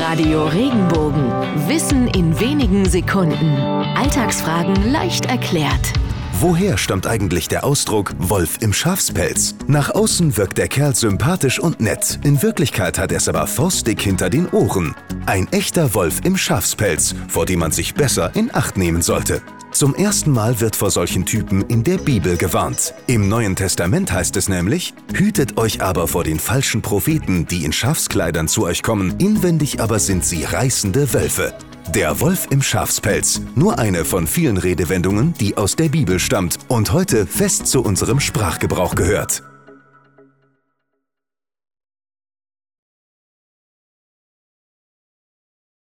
Radio Regenbogen. Wissen in wenigen Sekunden. Alltagsfragen leicht erklärt. Woher stammt eigentlich der Ausdruck Wolf im Schafspelz? Nach außen wirkt der Kerl sympathisch und nett. In Wirklichkeit hat er es aber faustdick hinter den Ohren. Ein echter Wolf im Schafspelz, vor dem man sich besser in Acht nehmen sollte. Zum ersten Mal wird vor solchen Typen in der Bibel gewarnt. Im Neuen Testament heißt es nämlich, hütet euch aber vor den falschen Propheten, die in Schafskleidern zu euch kommen, inwendig aber sind sie reißende Wölfe. Der Wolf im Schafspelz, nur eine von vielen Redewendungen, die aus der Bibel stammt und heute fest zu unserem Sprachgebrauch gehört.